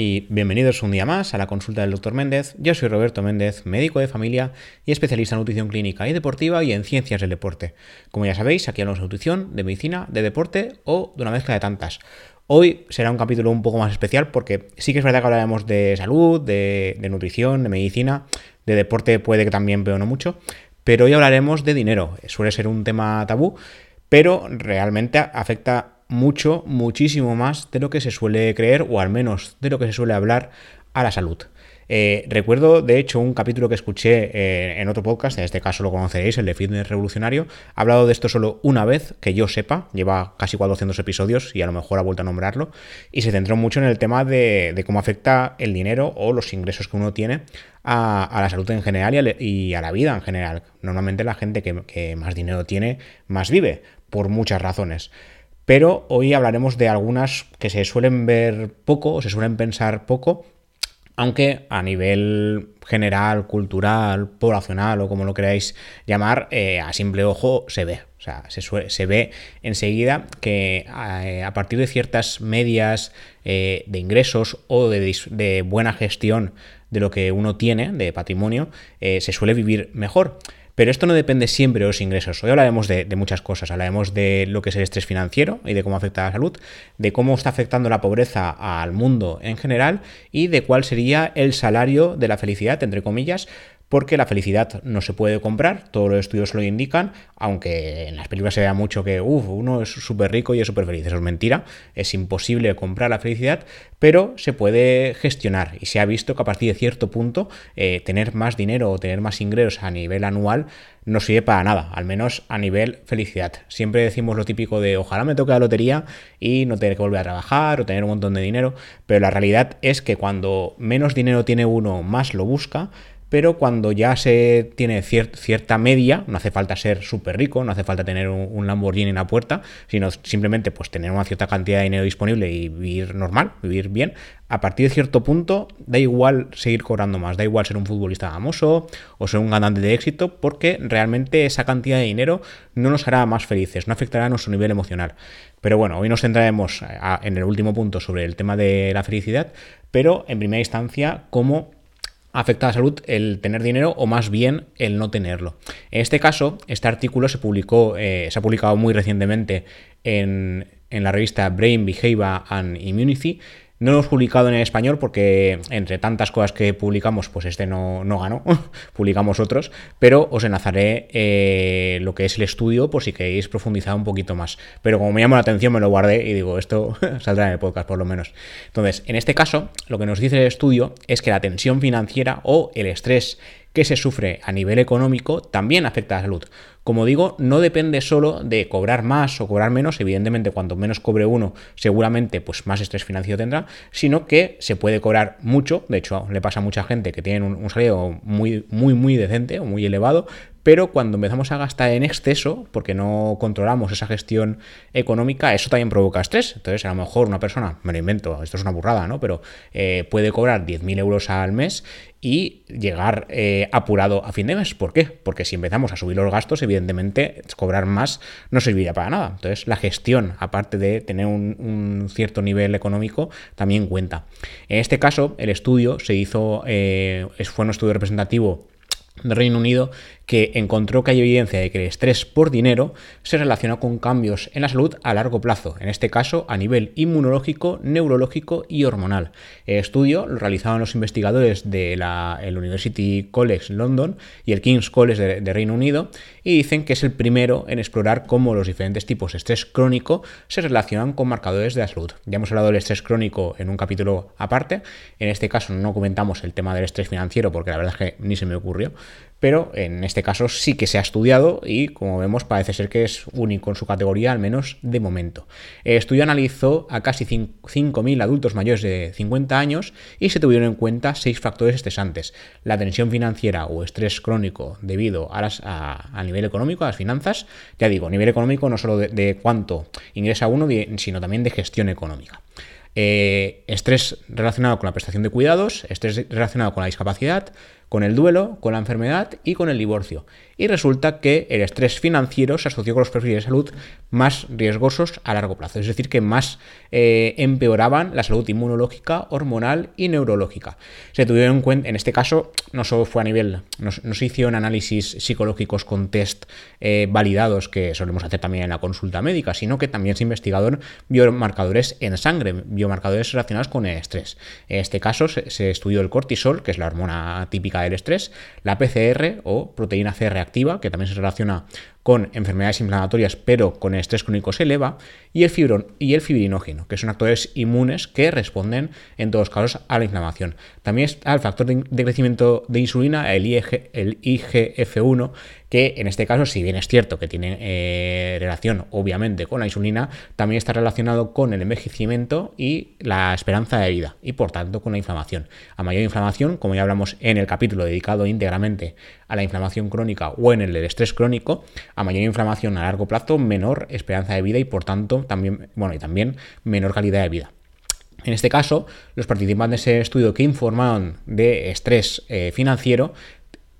y bienvenidos un día más a la consulta del Dr. Méndez. Yo soy Roberto Méndez, médico de familia y especialista en nutrición clínica y deportiva y en ciencias del deporte. Como ya sabéis, aquí hablamos de nutrición, de medicina, de deporte o de una mezcla de tantas. Hoy será un capítulo un poco más especial porque sí que es verdad que hablaremos de salud, de, nutrición, de medicina, de deporte puede que también, pero no mucho. Pero hoy hablaremos de dinero. Suele ser un tema tabú, pero realmente afecta mucho, muchísimo más de lo que se suele creer, o al menos de lo que se suele hablar a la salud. Eh, recuerdo, de hecho, un capítulo que escuché eh, en otro podcast, en este caso lo conoceréis, el de Fitness Revolucionario. Ha hablado de esto solo una vez, que yo sepa, lleva casi 400 episodios y a lo mejor ha vuelto a nombrarlo, y se centró mucho en el tema de, cómo afecta el dinero o los ingresos que uno tiene a, la salud en general y a, la vida en general. Normalmente la gente que más dinero tiene, más vive, por muchas razones pero hoy hablaremos de algunas que se suelen ver poco se suelen pensar poco, aunque a nivel general, cultural, poblacional o como lo queráis llamar, eh, a simple ojo se ve. O sea, se, ve enseguida que eh, a partir de ciertas medias eh, de ingresos o de, buena gestión de lo que uno tiene, de patrimonio, se suele vivir mejor. Pero esto no depende siempre de los ingresos. Hoy hablaremos de, muchas cosas. Hablaremos de lo que es el estrés financiero y de cómo afecta a la salud, de cómo está afectando la pobreza al mundo en general y de cuál sería el salario de la felicidad, entre comillas, porque la felicidad no se puede comprar, todos los estudios lo indican, aunque en las películas se vea mucho que uno es súper rico y es súper feliz. Eso es mentira, es imposible comprar la felicidad, pero se puede gestionar y se ha visto que a partir de cierto punto eh, tener más dinero o tener más ingresos a nivel anual no sirve para nada, al menos a nivel felicidad. Siempre decimos lo típico de ojalá me toque la lotería y no tener que volver a trabajar o tener un montón de dinero, pero la realidad es que cuando menos dinero tiene uno, más lo busca, pero cuando ya se tiene cierta media, no hace falta ser súper rico, no hace falta tener un, Lamborghini en la puerta, sino simplemente pues tener una cierta cantidad de dinero disponible y vivir normal, vivir bien, a partir de cierto punto da igual seguir cobrando más, da igual ser un futbolista famoso o ser un ganante de éxito, porque realmente esa cantidad de dinero no nos hará más felices, no afectará a nuestro nivel emocional. Pero bueno, hoy nos centraremos en el último punto sobre el tema de la felicidad, pero en primera instancia, cómo afecta a la salud el tener dinero o más bien el no tenerlo. En este caso, este artículo se publicó, eh, se ha publicado muy recientemente en, en la revista Brain Behavior and Immunity no lo hemos publicado en español porque entre tantas cosas que publicamos, pues este no, no ganó, publicamos otros, pero os enlazaré eh, lo que es el estudio por si queréis profundizar un poquito más. Pero como me llamó la atención me lo guardé y digo, esto saldrá en el podcast por lo menos. Entonces, en este caso, lo que nos dice el estudio es que la tensión financiera o el estrés que se sufre a nivel económico también afecta a la salud. Como digo, no depende solo de cobrar más o cobrar menos, evidentemente cuanto menos cobre uno, seguramente pues más estrés financiero tendrá, sino que se puede cobrar mucho, de hecho le pasa a mucha gente que tiene un, salario muy muy muy decente o muy elevado, pero cuando empezamos a gastar en exceso, porque no controlamos esa gestión económica, eso también provoca estrés. Entonces, a lo mejor una persona, me lo invento, esto es una burrada, ¿no? Pero eh, puede cobrar 10.000 euros al mes y llegar eh, apurado a fin de mes. ¿Por qué? Porque si empezamos a subir los gastos, evidentemente cobrar más no serviría para nada. Entonces, la gestión, aparte de tener un, cierto nivel económico, también cuenta. En este caso, el estudio se hizo, eh, fue un estudio representativo de Reino Unido que encontró que hay evidencia de que el estrés por dinero se relaciona con cambios en la salud a largo plazo, en este caso a nivel inmunológico, neurológico y hormonal. El estudio lo realizaron los investigadores de la University College London y el King's College de, Reino Unido y dicen que es el primero en explorar cómo los diferentes tipos de estrés crónico se relacionan con marcadores de la salud. Ya hemos hablado del estrés crónico en un capítulo aparte, en este caso no comentamos el tema del estrés financiero porque la verdad es que ni se me ocurrió, pero en este caso sí que se ha estudiado y como vemos parece ser que es único en su categoría, al menos de momento. El estudio analizó a casi 5.000 adultos mayores de 50 años y se tuvieron en cuenta seis factores estresantes. La tensión financiera o estrés crónico debido a, nivel económico, a las finanzas, ya digo, nivel económico no solo de, cuánto ingresa uno, sino también de gestión económica. Eh, estrés relacionado con la prestación de cuidados, estrés relacionado con la discapacidad, con el duelo, con la enfermedad y con el divorcio. Y resulta que el estrés financiero se asoció con los perfiles de salud más riesgosos a largo plazo, es decir, que más eh, empeoraban la salud inmunológica, hormonal y neurológica. Se tuvieron en cuenta, en este caso, no solo fue a nivel, no, se hicieron análisis psicológicos con test eh, validados que solemos hacer también en la consulta médica, sino que también se investigaron biomarcadores en sangre, biomarcadores relacionados con el estrés. En este caso se, estudió el cortisol, que es la hormona típica del estrés, la PCR o proteína C reactiva, que también se relaciona con enfermedades inflamatorias, pero con estrés crónico se eleva, y el, fibrón, y el fibrinógeno, que son actores inmunes que responden en todos casos a la inflamación. También está el factor de, crecimiento de insulina, el, el IGF-1, que en este caso, si bien es cierto que tiene eh, relación obviamente con la insulina, también está relacionado con el envejecimiento y la esperanza de vida, y por tanto con la inflamación. A mayor inflamación, como ya hablamos en el capítulo dedicado íntegramente a la inflamación crónica o en el estrés crónico, a mayor inflamación a largo plazo, menor esperanza de vida y por tanto también, bueno, y también menor calidad de vida. En este caso, los participantes de ese estudio que informaron de estrés eh, financiero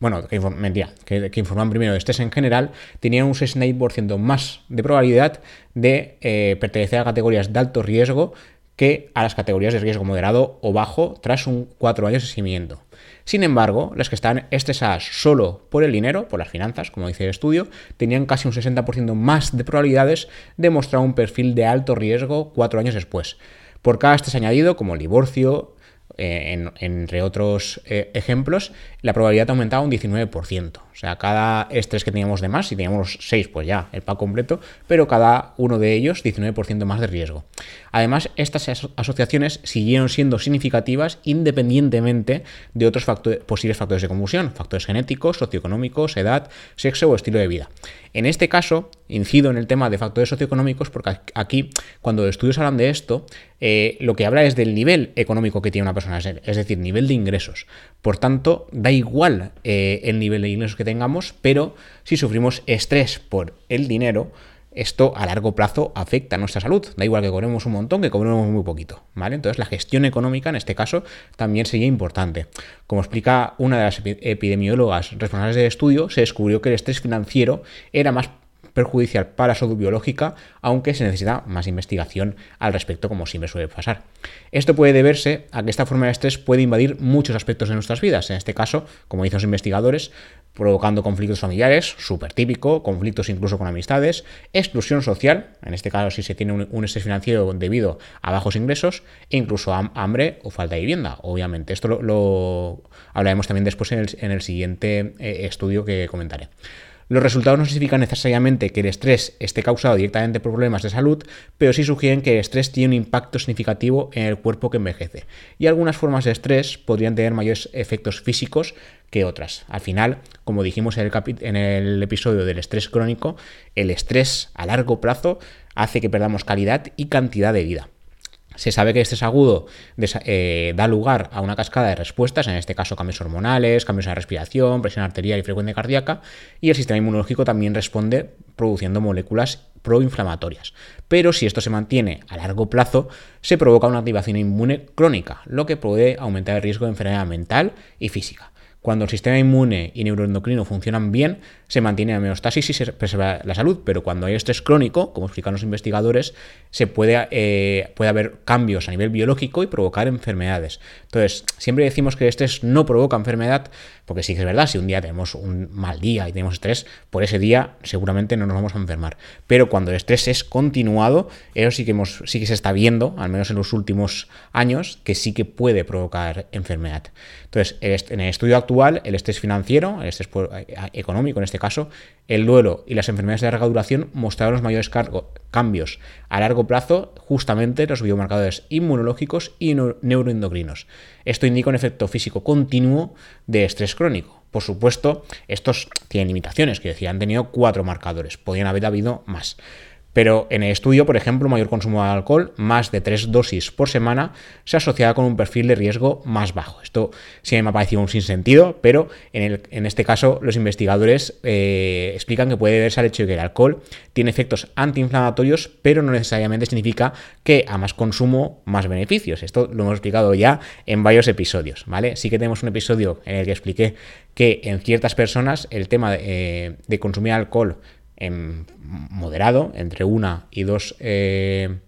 bueno, que, mentira, que, informaban primero de estrés en general, tenían un 68% más de probabilidad de eh, pertenecer a categorías de alto riesgo que a las categorías de riesgo moderado o bajo tras un 4 años de seguimiento. Sin embargo, las que están estresadas solo por el dinero, por las finanzas, como dice el estudio, tenían casi un 60% más de probabilidades de mostrar un perfil de alto riesgo cuatro años después. Por cada estrés añadido, como el divorcio, eh, entre otros eh, ejemplos, la probabilidad aumentaba un 19%. O sea, cada estrés que teníamos de más, si teníamos 6, pues ya, el pack completo, pero cada uno de ellos 19% más de riesgo. Además, estas asociaciones siguieron siendo significativas independientemente de otros posibles factores de confusión, factores genéticos, socioeconómicos, edad, sexo o estilo de vida. En este caso, incido en el tema de factores socioeconómicos porque aquí, cuando los estudios hablan de esto, eh, lo que habla es del nivel económico que tiene una persona, es decir, nivel de ingresos. Por tanto, da igual eh, el nivel de ingresos que tengamos, pero si sufrimos estrés por el dinero, esto a largo plazo afecta a nuestra salud. Da igual que cobremos un montón que cobremos muy poquito. ¿vale? Entonces la gestión económica en este caso también sería importante. Como explica una de las epidemiólogas responsables del estudio, se descubrió que el estrés financiero era más perjudicial para la salud biológica, aunque se necesita más investigación al respecto, como siempre suele pasar. Esto puede deberse a que esta forma de estrés puede invadir muchos aspectos de nuestras vidas, en este caso, como dicen los investigadores, provocando conflictos familiares, súper típico, conflictos incluso con amistades, exclusión social, en este caso si se tiene un, estrés financiero debido a bajos ingresos, e incluso hambre o falta de vivienda, obviamente. Esto lo, hablaremos también después en el, siguiente eh, estudio que comentaré. Los resultados no significan necesariamente que el estrés esté causado directamente por problemas de salud, pero sí sugieren que el estrés tiene un impacto significativo en el cuerpo que envejece. Y algunas formas de estrés podrían tener mayores efectos físicos que otras. Al final, como dijimos en el, episodio del estrés crónico, el estrés a largo plazo hace que perdamos calidad y cantidad de vida. Se sabe que estrés agudo eh, da lugar a una cascada de respuestas, en este caso cambios hormonales, cambios en la respiración, presión arterial y frecuencia cardíaca, y el sistema inmunológico también responde produciendo moléculas proinflamatorias. Pero si esto se mantiene a largo plazo, se provoca una activación inmune crónica, lo que puede aumentar el riesgo de enfermedad mental y física. Cuando el sistema inmune y neuroendocrino funcionan bien, se mantiene la homeostasis y se preserva la salud, pero cuando hay estrés crónico, como explican los investigadores, se puede, eh, puede haber cambios a nivel biológico y provocar enfermedades. Entonces, siempre decimos que el estrés no provoca enfermedad, porque sí que es verdad, si un día tenemos un mal día y tenemos estrés, por ese día seguramente no nos vamos a enfermar. Pero cuando el estrés es continuado, eso sí que, hemos, sí que se está viendo, al menos en los últimos años, que sí que puede provocar enfermedad. Entonces, en el estudio actual, el estrés financiero, el estrés eh, económico en este caso, el duelo y las enfermedades de larga duración mostraron los mayores cambios a largo plazo justamente los biomarcadores inmunológicos y neuroendocrinos. Esto indica un efecto físico continuo de estrés crónico. Por supuesto, estos tienen limitaciones, que decía, han tenido cuatro marcadores, podrían haber habido más. Pero en el estudio, por ejemplo, mayor consumo de alcohol, más de tres dosis por semana, se asociaba con un perfil de riesgo más bajo. Esto sí me ha parecido un sinsentido, pero en, este caso los investigadores eh, explican que puede deberse al hecho de que el alcohol tiene efectos antiinflamatorios, pero no necesariamente significa que a más consumo, más beneficios. Esto lo hemos explicado ya en varios episodios, ¿vale? Sí que tenemos un episodio en el que expliqué que en ciertas personas el tema de eh, consumir alcohol en moderado, entre una y dos eh,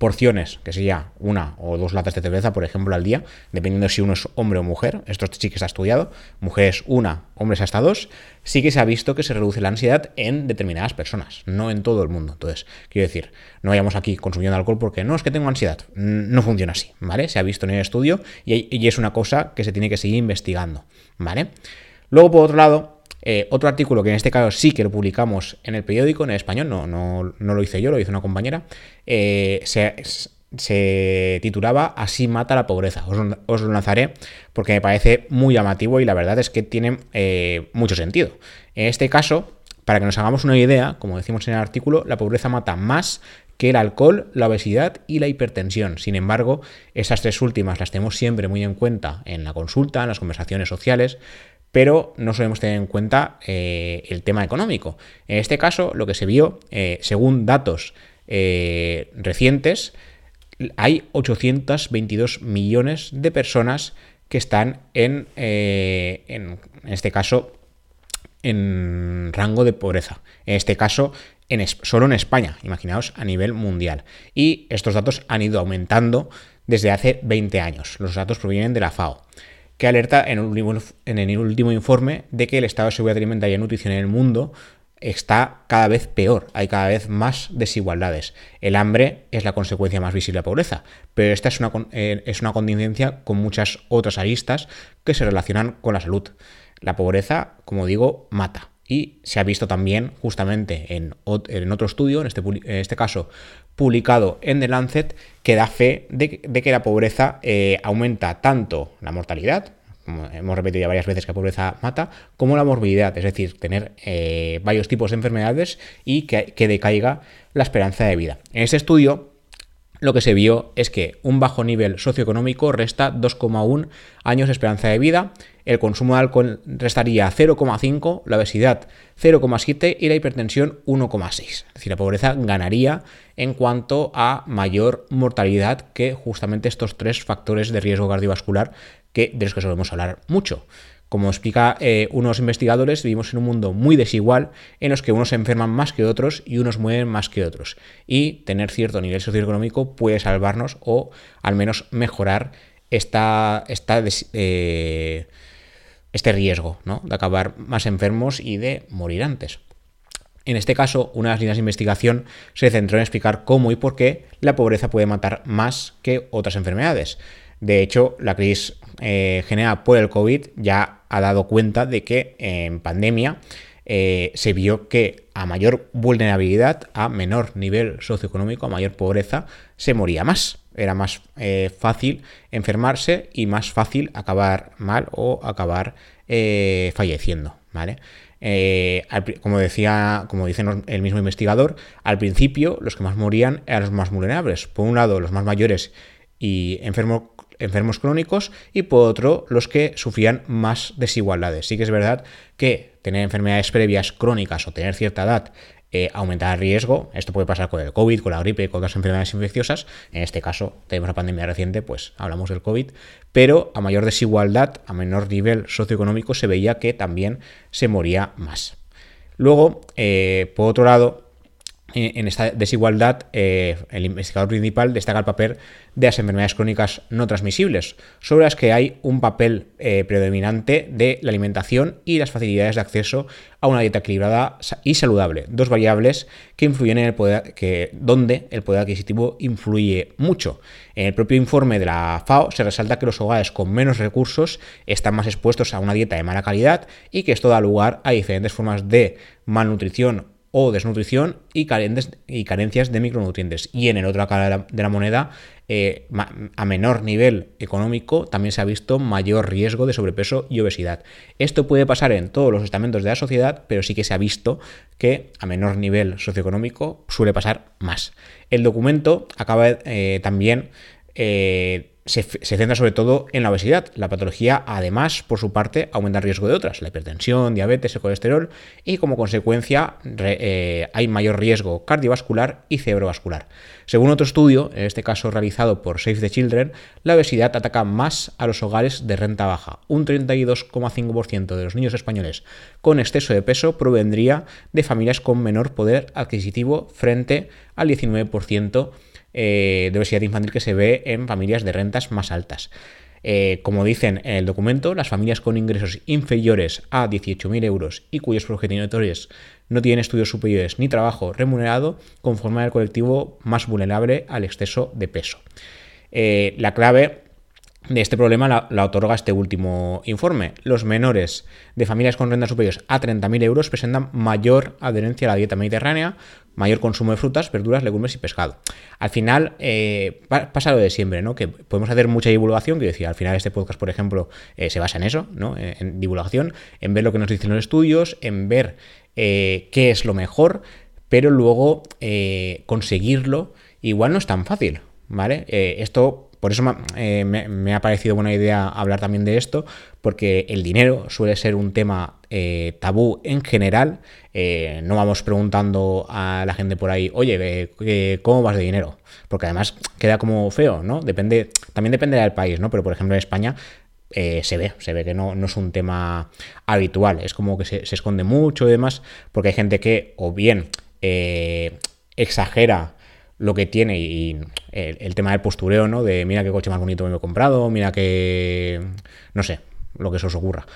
porciones, que sería una o dos latas de cerveza, por ejemplo, al día, dependiendo si uno es hombre o mujer. Esto sí que está estudiado. Mujeres una, hombres hasta dos. Sí que se ha visto que se reduce la ansiedad en determinadas personas, no en todo el mundo. Entonces, quiero decir, no vayamos aquí consumiendo alcohol porque no es que tengo ansiedad. No funciona así, ¿vale? Se ha visto en el estudio y, y es una cosa que se tiene que seguir investigando, ¿vale? Luego, por otro lado, eh, otro artículo que en este caso sí que lo publicamos en el periódico, en el español, no, no, lo hice yo, lo hizo una compañera, eh, se, titulaba Así mata la pobreza. Os, lo lanzaré porque me parece muy llamativo y la verdad es que tiene eh, mucho sentido. En este caso, para que nos hagamos una idea, como decimos en el artículo, la pobreza mata más que el alcohol, la obesidad y la hipertensión. Sin embargo, esas tres últimas las tenemos siempre muy en cuenta en la consulta, en las conversaciones sociales, pero no solemos tener en cuenta eh, el tema económico. En este caso, lo que se vio, eh, según datos eh, recientes, hay 822 millones de personas que están en, en, este caso, en rango de pobreza. En este caso, solo en España, imaginaos a nivel mundial. Y estos datos han ido aumentando desde hace 20 años. Los datos provienen de la FAO que alerta en, el último informe de que el estado de seguridad alimentaria y nutrición en el mundo está cada vez peor, hay cada vez más desigualdades. El hambre es la consecuencia más visible de la pobreza, pero esta es una, eh, contingencia con muchas otras aristas que se relacionan con la salud. La pobreza, como digo, mata. Y se ha visto también justamente en, otro estudio, en este, en este caso publicado en The Lancet que da fe de, que la pobreza eh, aumenta tanto la mortalidad, como hemos repetido ya varias veces que la pobreza mata, como la morbilidad, es decir, tener eh, varios tipos de enfermedades y que, que decaiga la esperanza de vida. En este estudio lo que se vio es que un bajo nivel socioeconómico resta 2,1 años de esperanza de vida, el consumo de alcohol restaría 0,5, la obesidad 0,7 y la hipertensión 1,6. Es decir, la pobreza ganaría en cuanto a mayor mortalidad que justamente estos tres factores de riesgo cardiovascular que, de los que solemos hablar mucho. Como explica eh, unos investigadores, vivimos en un mundo muy desigual en los que unos se enferman más que otros y unos mueren más que otros. Y tener cierto nivel socioeconómico puede salvarnos o al menos mejorar eh, este riesgo de acabar más enfermos y de morir antes. En este caso, una de las líneas de investigación se centró en explicar cómo y por qué la pobreza puede matar más que otras enfermedades. De hecho, la crisis eh, generada por el COVID ya ha dado cuenta de que en pandemia eh, se vio que a mayor vulnerabilidad, a menor nivel socioeconómico, a mayor pobreza, se moría más. Era más eh, fácil enfermarse y más fácil acabar mal o acabar falleciendo. ¿vale? como decía, como dice el mismo investigador, al principio los que más morían eran los más vulnerables. Por un lado, los más mayores y enfermos enfermos crónicos y por otro los que sufrían más desigualdades. Sí que es verdad que tener enfermedades previas crónicas o tener cierta edad eh, aumenta el riesgo. Esto puede pasar con el COVID, con la gripe, con otras enfermedades infecciosas. En este caso, tenemos la pandemia reciente, pues hablamos del COVID. Pero a mayor desigualdad, a menor nivel socioeconómico, se veía que también se moría más. Luego, eh, por otro lado, en esta desigualdad, eh, el investigador principal destaca el papel de las enfermedades crónicas no transmisibles, sobre las que hay un papel eh, predominante de la alimentación y las facilidades de acceso a una dieta equilibrada y saludable, dos variables que influyen en el poder, que, donde el poder adquisitivo influye mucho. En el propio informe de la FAO se resalta que los hogares con menos recursos están más expuestos a una dieta de mala calidad y que esto da lugar a diferentes formas de malnutrición o desnutrición y, y carencias de micronutrientes. Y en el otro cara de la moneda, eh, a menor nivel económico, también se ha visto mayor riesgo de sobrepeso y obesidad. Esto puede pasar en todos los estamentos de la sociedad, pero sí que se ha visto que a menor nivel socioeconómico suele pasar más. El documento acaba eh, también eh, se, centra sobre todo en la obesidad. La patología, además, por su parte, aumenta el riesgo de otras, la hipertensión, diabetes, el colesterol, y como consecuencia eh, hay mayor riesgo cardiovascular y cerebrovascular. Según otro estudio, en este caso realizado por Save the Children, la obesidad ataca más a los hogares de renta baja. Un 32,5% de los niños españoles con exceso de peso provendría de familias con menor poder adquisitivo frente al 19% eh, de obesidad infantil que se ve en familias de rentas más altas. Eh, como dicen en el documento, las familias con ingresos inferiores a 18.000 euros y cuyos progenitores no tienen estudios superiores ni trabajo remunerado conforman el colectivo más vulnerable al exceso de peso. Eh, la clave de este problema la, otorga este último informe. Los menores de familias con rentas superiores a 30.000 euros presentan mayor adherencia a la dieta mediterránea, mayor consumo de frutas, verduras, legumbres y pescado. Al final eh, pasa lo de siempre, ¿no? Que podemos hacer mucha divulgación, quiero decir, al final este podcast, por ejemplo, eh, se basa en eso, ¿no? En, divulgación, en ver lo que nos dicen los estudios, en ver eh, qué es lo mejor, pero luego conseguirlo igual no es tan fácil, ¿vale? esto por eso eh, me, ha parecido buena idea hablar también de esto, porque el dinero suele ser un tema eh, tabú en general. Eh, no vamos preguntando a la gente por ahí, oye, ¿cómo vas de dinero? Porque además queda como feo, ¿no? Depende, también depende del país, ¿no? Pero por ejemplo en España se ve, se ve que no, no, es un tema habitual, es como que se, se, esconde mucho y demás, porque hay gente que o bien exagera lo que tiene y el, tema del postureo, ¿no? De mira qué coche más bonito me he comprado, mira que... no sé, lo que se os ocurra.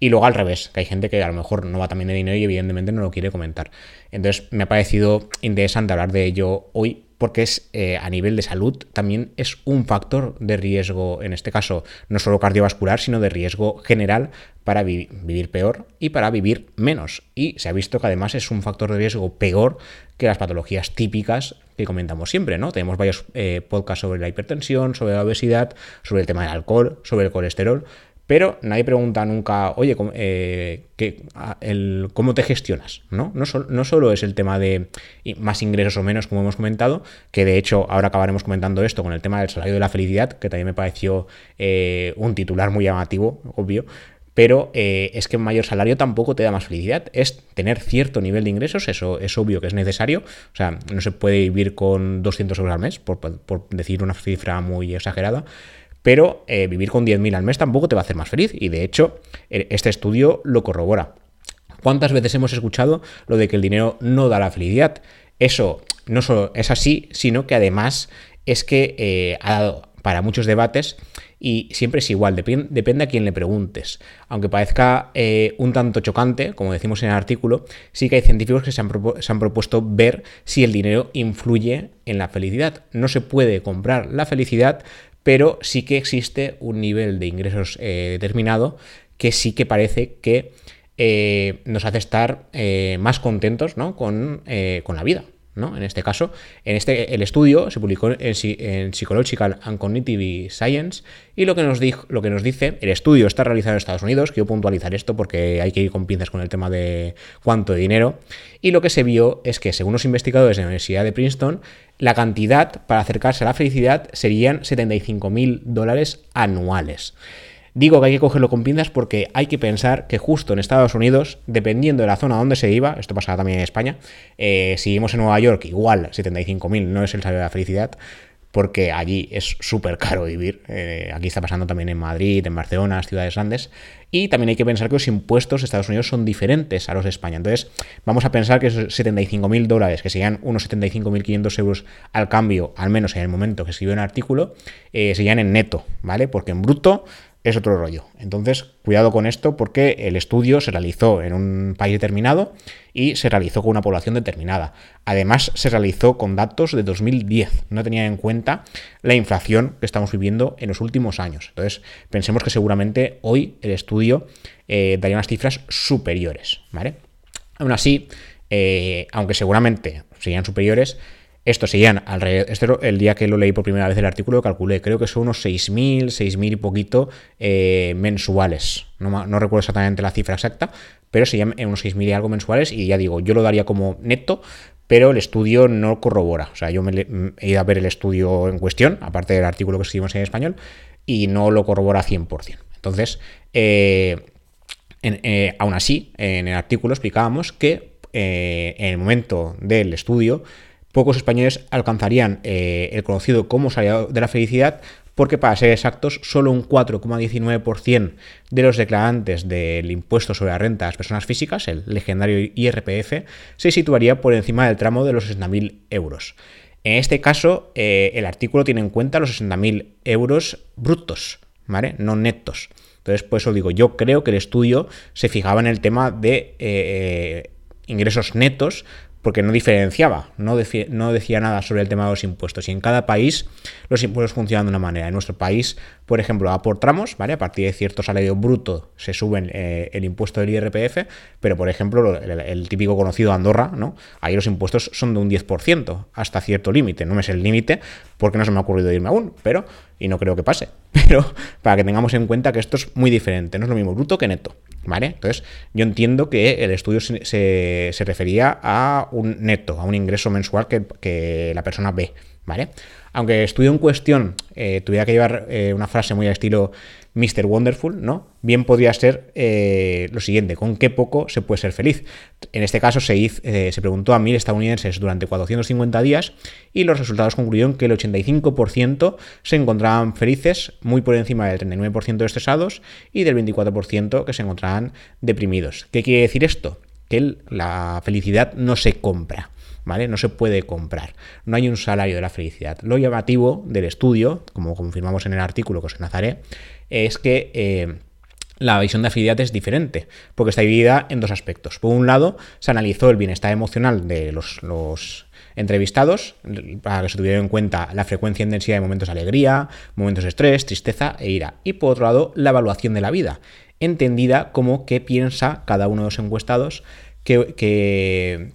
Y luego al revés, que hay gente que a lo mejor no va también de dinero y evidentemente no lo quiere comentar. Entonces me ha parecido interesante hablar de ello hoy porque es eh, a nivel de salud también es un factor de riesgo, en este caso no solo cardiovascular, sino de riesgo general para vivir peor y para vivir menos. Y se ha visto que además es un factor de riesgo peor que las patologías típicas que comentamos siempre, ¿no? Tenemos varios eh, podcasts sobre la hipertensión, sobre la obesidad, sobre el tema del alcohol, sobre el colesterol, pero nadie pregunta nunca, oye, ¿cómo, eh, ¿cómo te gestionas? ¿no? No, no, solo es el tema de más ingresos o menos, como hemos comentado, que de hecho ahora acabaremos comentando esto con el tema del salario de la felicidad, que también me pareció eh, un titular muy llamativo, obvio, pero eh, es que mayor salario tampoco te da más felicidad. Es tener cierto nivel de ingresos, eso es obvio que es necesario. O sea, no se puede vivir con 200 euros al mes, por, decir una cifra muy exagerada pero eh, vivir con 10.000 al mes tampoco te va a hacer más feliz y de hecho e, este estudio lo corrobora. ¿Cuántas veces hemos escuchado lo de que el dinero no da la felicidad? Eso no solo es así, sino que además es que eh, ha dado para muchos debates y siempre es igual, depende a quién le preguntes. Aunque parezca eh, un tanto chocante, como decimos en el artículo, sí que hay científicos que se han, propuesto ver si el dinero influye en la felicidad. No se puede comprar la felicidad, pero sí que existe un nivel de ingresos eh, determinado que sí que parece que eh, nos hace estar más contentos con, con la vida. ¿No? En este caso, este, el estudio se publicó en, Psychological and Cognitive Science y lo que, nos dijo, lo que nos dice, el estudio está realizado en Estados Unidos, quiero puntualizar esto porque hay que ir con pinzas con el tema de cuánto dinero, y lo que se vio es que según los investigadores de la Universidad de Princeton, la cantidad para acercarse a la felicidad serían 75 mil dólares anuales. Digo que hay que cogerlo con pinzas porque hay que pensar que justo en Estados Unidos, dependiendo de la zona donde se iba, esto pasa también en España, eh, si vivimos en Nueva York, igual 75.000 no es el salario de la felicidad, porque allí es súper caro vivir. Eh, aquí está pasando también en Madrid, en Barcelona, ciudades grandes. Y también hay que pensar que los impuestos de Estados Unidos son diferentes a los de España. Entonces, vamos a pensar que esos 75.000 dólares, que serían unos 75.500 euros al cambio, al menos en el momento que escribió el artículo, eh, serían en neto, ¿vale? Porque en bruto es otro rollo. Entonces, cuidado con esto porque el estudio se realizó en un país determinado y se realizó con una población determinada. Además, se realizó con datos de 2010. No tenía en cuenta la inflación que estamos viviendo en los últimos años. Entonces, pensemos que seguramente hoy el estudio eh, daría unas cifras superiores. Aún así, aunque seguramente serían superiores, estos serían alrededor. Este, el día que lo leí por primera vez el artículo, calculé, creo que son unos 6.000, 6.000 y poquito eh, mensuales. No, no, recuerdo exactamente la cifra exacta, pero serían unos 6.000 y algo mensuales. Y ya digo, yo lo daría como neto, pero el estudio no corrobora. O sea, yo me, he ido a ver el estudio en cuestión, aparte del artículo que escribimos en español, y no lo corrobora 100%. Entonces, eh, eh, aún así, en el artículo explicábamos que en el momento del estudio, pocos españoles alcanzarían eh, el conocido como salario de la felicidad porque para ser exactos, solo un 4,19% de los declarantes del impuesto sobre la renta a las personas físicas, el legendario IRPF, se situaría por encima del tramo de los 60.000 euros. En este caso, eh, el artículo tiene en cuenta los 60.000 euros brutos, ¿vale? No netos. Entonces, por eso digo, yo creo que el estudio se fijaba en el tema de eh, ingresos netos, porque no diferenciaba, no, decía nada sobre el tema de los impuestos. Y en cada país los impuestos funcionan de una manera. En nuestro país, por ejemplo, a por tramos, ¿vale? A partir de cierto salario bruto se suben eh, el impuesto del IRPF, pero por ejemplo, el, típico conocido Andorra, ¿no? Ahí los impuestos son de un 10% hasta cierto límite. No me es el límite porque no se me ha ocurrido irme aún, pero, y no creo que pase, pero para que tengamos en cuenta que esto es muy diferente, no es lo mismo bruto que neto. ¿Vale? Entonces, yo entiendo que el estudio se, refería a un neto, a un ingreso mensual que, la persona ve, ¿vale? Aunque el estudio en cuestión eh, tuviera que llevar eh, una frase muy al estilo Mr. Wonderful, ¿no? Bien podría ser eh, lo siguiente, ¿con qué poco se puede ser feliz? En este caso se, eh, se preguntó a mil estadounidenses durante 450 días y los resultados concluyeron que el 85% se encontraban felices, muy por encima del 39% estresados y del 24% que se encontraban deprimidos. ¿Qué quiere decir esto? Que la felicidad no se compra. ¿vale? No se puede comprar. No hay un salario de la felicidad. Lo llamativo del estudio, como confirmamos en el artículo que os enlazaré, es que eh, la visión de afinidad es diferente, porque está dividida en dos aspectos. Por un lado, se analizó el bienestar emocional de los, entrevistados, para que se tuviera en cuenta la frecuencia y intensidad de momentos de alegría, momentos de estrés, tristeza e ira. Y por otro lado, la evaluación de la vida, entendida como qué piensa cada uno de los encuestados que,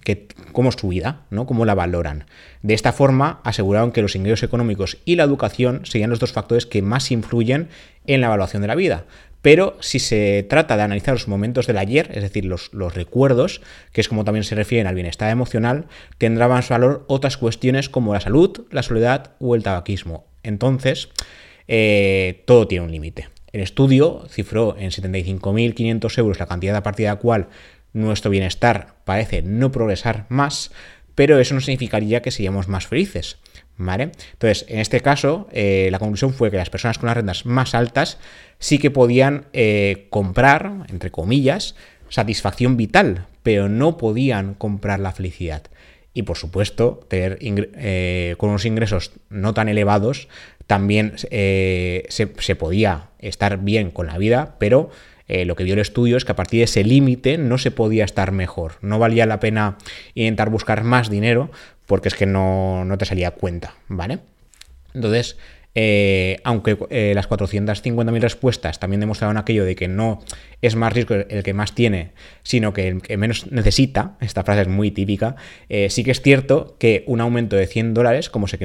cómo es su vida, ¿no? cómo la valoran. De esta forma, aseguraron que los ingresos económicos y la educación serían los dos factores que más influyen en la evaluación de la vida. Pero si se trata de analizar los momentos del ayer, es decir, los, recuerdos, que es como también se refieren al bienestar emocional, tendrán más valor otras cuestiones como la salud, la soledad o el tabaquismo. Entonces, eh, todo tiene un límite. El estudio cifró en 75.500 euros la cantidad a partir de la cual nuestro bienestar parece no progresar más, pero eso no significaría que seamos más felices. ¿Vale? Entonces, en este caso, eh, la conclusión fue que las personas con las rentas más altas sí que podían eh, comprar, entre comillas, satisfacción vital, pero no podían comprar la felicidad. Y por supuesto, tener eh, con unos ingresos no tan elevados, también se, podía estar bien con la vida, pero lo que dio el estudio es que a partir de ese límite no se podía estar mejor. No valía la pena intentar buscar más dinero porque es que no, no te salía cuenta, ¿vale? Entonces, eh, aunque eh, las 450.000 respuestas también demostraron aquello de que no es más riesgo el que más tiene, sino que el que menos necesita, esta frase es muy típica, eh, sí que es cierto que un aumento de 100 dólares, como se,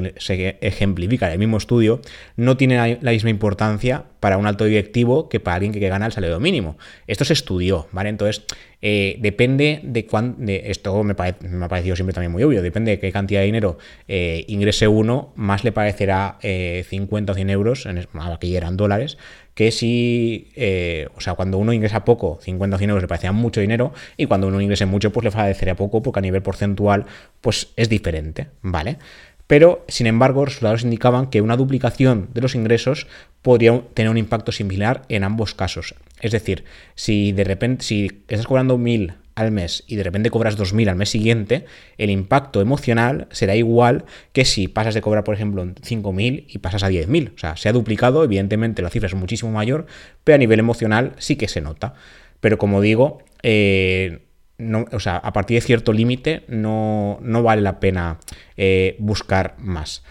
ejemplifica en el mismo estudio, no tiene la, misma importancia para un alto directivo que para alguien que gana el salario mínimo. Esto se estudió, ¿vale? Entonces, eh, depende de cuánto, esto me, me, ha parecido siempre también muy obvio, depende de qué cantidad de dinero eh, ingrese uno, más le parecerá 50 o 100 euros, en, aquí eran dólares, que si, eh, o sea, cuando uno ingresa poco, 50 o 100 euros le parecía mucho dinero, y cuando uno ingrese mucho, pues le parecería poco, porque a nivel porcentual, pues es diferente, ¿vale? Pero, sin embargo, resultados indicaban que una duplicación de los ingresos podría tener un impacto similar en ambos casos. Es decir, si de repente, si estás cobrando 1000 al mes y de repente cobras 2.000 al mes siguiente, el impacto emocional será igual que si pasas de cobrar, por ejemplo, 5.000 y pasas a 10.000. O sea, se ha duplicado, evidentemente la cifra es muchísimo mayor, pero a nivel emocional sí que se nota. Pero como digo, eh, no, o sea, a partir de cierto límite no, vale la pena eh, buscar más.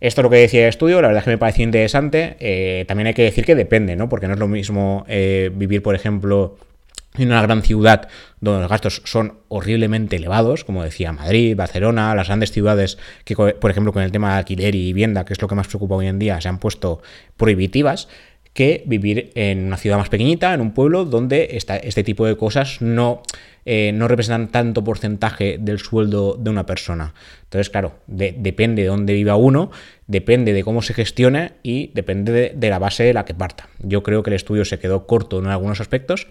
Esto es lo que decía el estudio, la verdad es que me pareció interesante. Eh, también hay que decir que depende, ¿no? Porque no es lo mismo vivir, por ejemplo, en una gran ciudad donde los gastos son horriblemente elevados, como decía Madrid, Barcelona, las grandes ciudades que, por ejemplo, con el tema de alquiler y vivienda, que es lo que más preocupa hoy en día, se han puesto prohibitivas, que vivir en una ciudad más pequeñita, en un pueblo donde este tipo de cosas no, eh, no representan tanto porcentaje del sueldo de una persona. Entonces, claro, depende de dónde viva uno, depende de cómo se gestione y depende de, la base de la que parta. Yo creo que el estudio se quedó corto en algunos aspectos,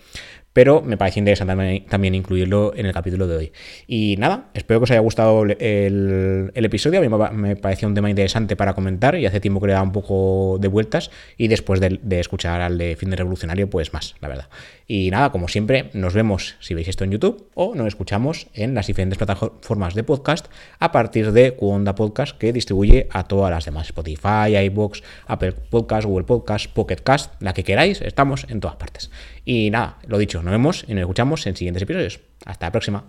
pero me parece interesante también incluirlo en el capítulo de hoy. Y nada, espero que os haya gustado el, episodio, a mí me pareció un tema interesante para comentar y hace tiempo que le daba un poco de vueltas y después de, escuchar al de Fin de Revolucionario, pues más, la verdad. Y nada, como siempre, nos vemos si veis esto en YouTube o nos escuchamos en las diferentes plataformas de podcast a partir de Cuonda Podcast que distribuye a todas las demás, Spotify, iBox, Apple Podcast, Google Podcast, Pocket Cast, la que queráis, estamos en todas partes. Y nada, lo dicho, nos vemos y nos escuchamos en siguientes episodios. Hasta la próxima.